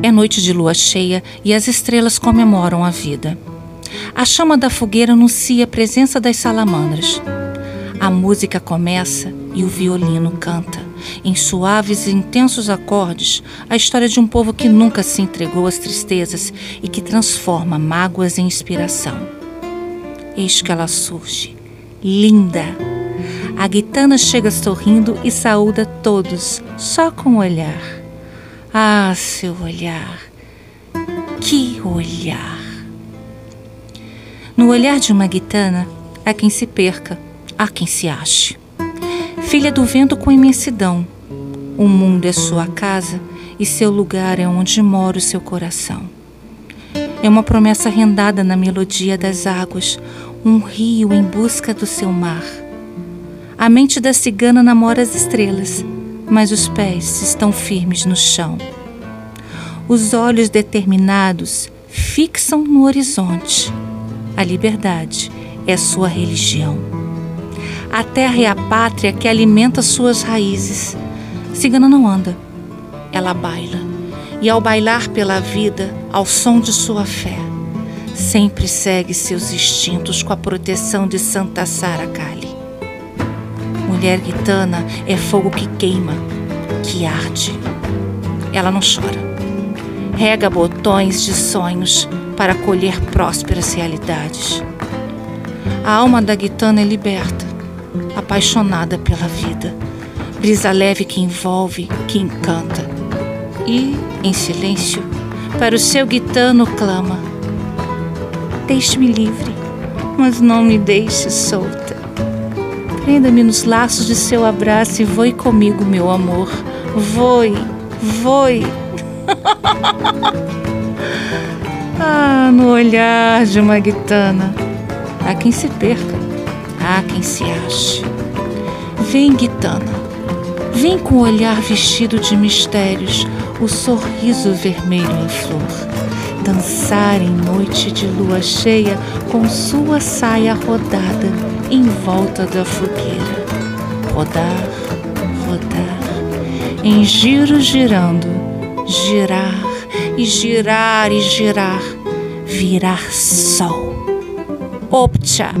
É noite de lua cheia e as estrelas comemoram a vida. A chama da fogueira anuncia a presença das salamandras. A música começa e o violino canta, em suaves e intensos acordes, a história de um povo que nunca se entregou às tristezas e que transforma mágoas em inspiração. Eis que ela surge, linda. A guitana chega sorrindo e saúda todos, só com o olhar. Ah, seu olhar! Que olhar! No olhar de uma guitana, há quem se perca, há quem se ache. Filha do vento com imensidão, o mundo é sua casa e seu lugar é onde mora o seu coração. É uma promessa rendada na melodia das águas, um rio em busca do seu mar. A mente da cigana namora as estrelas mas os pés estão firmes no chão. Os olhos determinados fixam no horizonte. A liberdade é sua religião. A terra é a pátria que alimenta suas raízes. Cigana não anda, ela baila. E ao bailar pela vida, ao som de sua fé, sempre segue seus instintos com a proteção de Santa Sara Kali mulher gitana é fogo que queima, que arde. Ela não chora. Rega botões de sonhos para colher prósperas realidades. A alma da gitana é liberta, apaixonada pela vida. Brisa leve que envolve, que encanta. E, em silêncio, para o seu gitano clama: Deixe-me livre, mas não me deixe solta. Prenda-me nos laços de seu abraço e voe comigo, meu amor. Voe, voe. ah, no olhar de uma guitana. Há quem se perca, há quem se ache. Vem, guitana. Vem com o olhar vestido de mistérios, o sorriso vermelho em flor. Dançar em noite de lua cheia com sua saia rodada em volta da fogueira. Rodar, rodar, em giro girando, girar e girar e girar, virar sol. Opcha!